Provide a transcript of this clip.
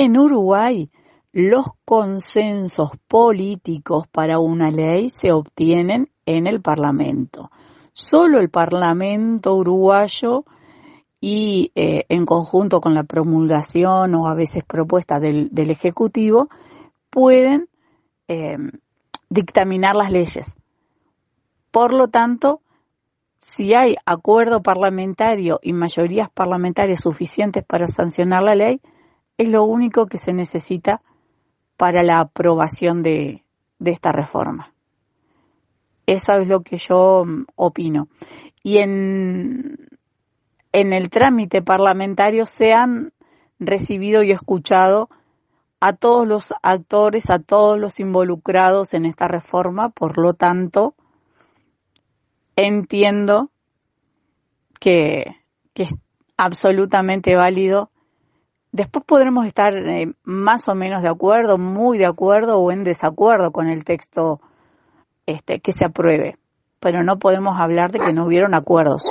En Uruguay, los consensos políticos para una ley se obtienen en el Parlamento. Solo el Parlamento uruguayo y eh, en conjunto con la promulgación o a veces propuesta del, Ejecutivo pueden eh, dictaminar las leyes. Por lo tanto, si hay acuerdo parlamentario y mayorías parlamentarias suficientes para sancionar la ley, es lo único que se necesita para la aprobación de, esta reforma. Eso es lo que yo mm, opino. Y en, en el trámite parlamentario se han recibido y escuchado a todos los actores, a todos los involucrados en esta reforma, por lo tanto, entiendo que, que es absolutamente válido Después podremos estar eh, más o menos de acuerdo, muy de acuerdo o en desacuerdo con el texto este, que se apruebe, pero no podemos hablar de que no hubieron acuerdos.